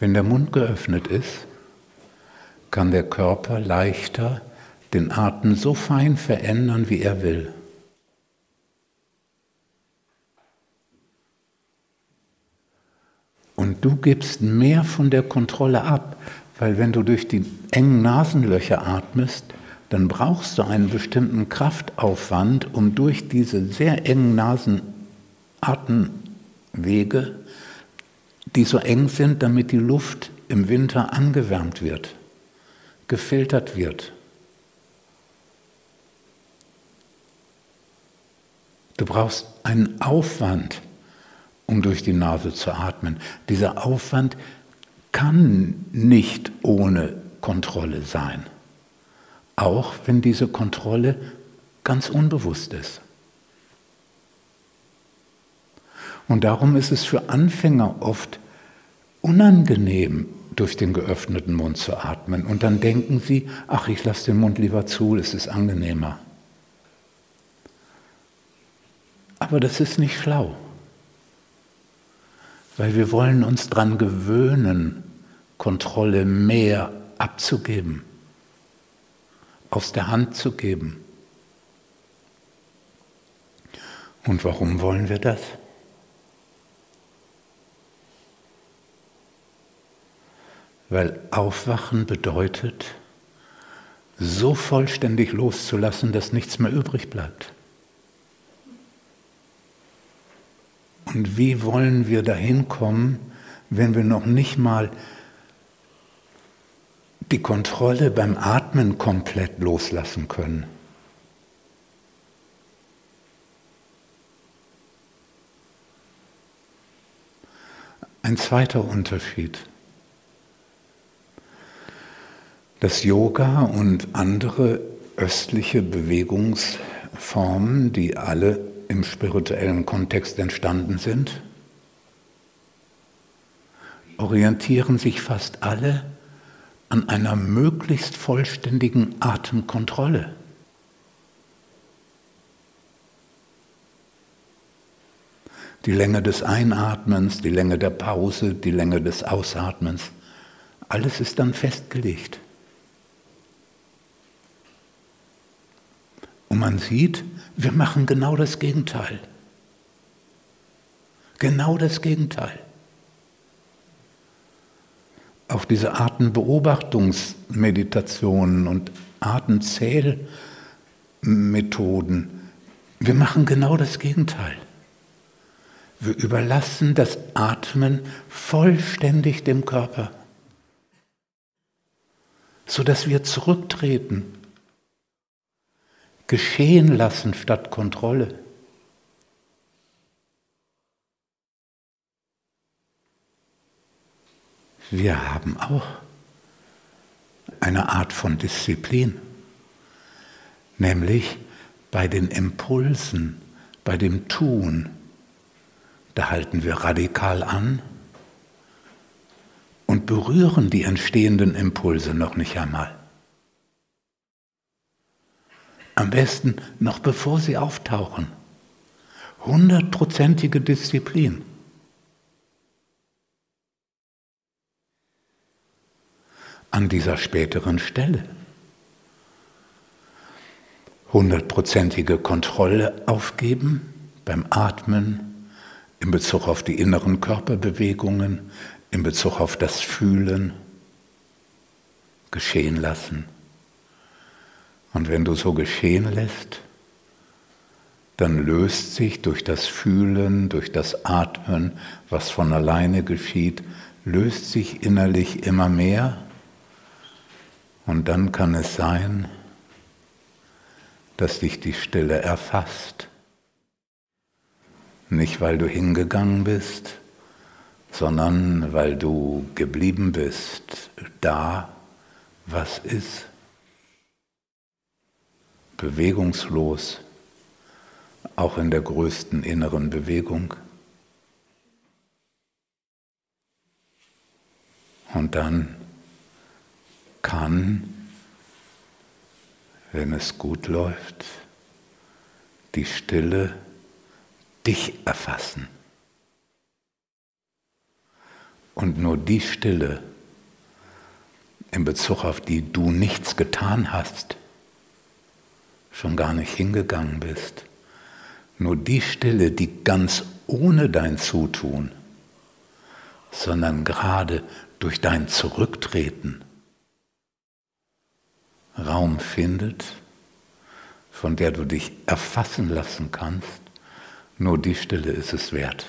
Wenn der Mund geöffnet ist, kann der Körper leichter den Atem so fein verändern, wie er will. Und du gibst mehr von der Kontrolle ab, weil wenn du durch die engen Nasenlöcher atmest, dann brauchst du einen bestimmten Kraftaufwand, um durch diese sehr engen Nasenatemwege, die so eng sind, damit die Luft im Winter angewärmt wird, gefiltert wird. Du brauchst einen Aufwand, um durch die Nase zu atmen. Dieser Aufwand kann nicht ohne Kontrolle sein, auch wenn diese Kontrolle ganz unbewusst ist. Und darum ist es für Anfänger oft unangenehm, durch den geöffneten Mund zu atmen. Und dann denken sie, ach, ich lasse den Mund lieber zu, es ist angenehmer. Aber das ist nicht schlau, weil wir wollen uns daran gewöhnen, Kontrolle mehr abzugeben, aus der Hand zu geben. Und warum wollen wir das? Weil Aufwachen bedeutet, so vollständig loszulassen, dass nichts mehr übrig bleibt. Und wie wollen wir dahin kommen, wenn wir noch nicht mal die Kontrolle beim Atmen komplett loslassen können? Ein zweiter Unterschied. Das Yoga und andere östliche Bewegungsformen, die alle im spirituellen Kontext entstanden sind, orientieren sich fast alle an einer möglichst vollständigen Atemkontrolle. Die Länge des Einatmens, die Länge der Pause, die Länge des Ausatmens, alles ist dann festgelegt. Man sieht, wir machen genau das Gegenteil. Genau das Gegenteil. Auch diese Atembeobachtungsmeditationen und Atemzählmethoden, wir machen genau das Gegenteil. Wir überlassen das Atmen vollständig dem Körper, sodass wir zurücktreten geschehen lassen statt Kontrolle. Wir haben auch eine Art von Disziplin, nämlich bei den Impulsen, bei dem Tun. Da halten wir radikal an und berühren die entstehenden Impulse noch nicht einmal. Am besten noch bevor sie auftauchen. Hundertprozentige Disziplin. An dieser späteren Stelle. Hundertprozentige Kontrolle aufgeben beim Atmen, in Bezug auf die inneren Körperbewegungen, in Bezug auf das Fühlen, geschehen lassen. Und wenn du so geschehen lässt, dann löst sich durch das Fühlen, durch das Atmen, was von alleine geschieht, löst sich innerlich immer mehr. Und dann kann es sein, dass dich die Stille erfasst. Nicht weil du hingegangen bist, sondern weil du geblieben bist, da, was ist bewegungslos, auch in der größten inneren Bewegung. Und dann kann, wenn es gut läuft, die Stille dich erfassen. Und nur die Stille in Bezug auf die du nichts getan hast, schon gar nicht hingegangen bist, nur die Stille, die ganz ohne dein Zutun, sondern gerade durch dein Zurücktreten Raum findet, von der du dich erfassen lassen kannst, nur die Stille ist es wert.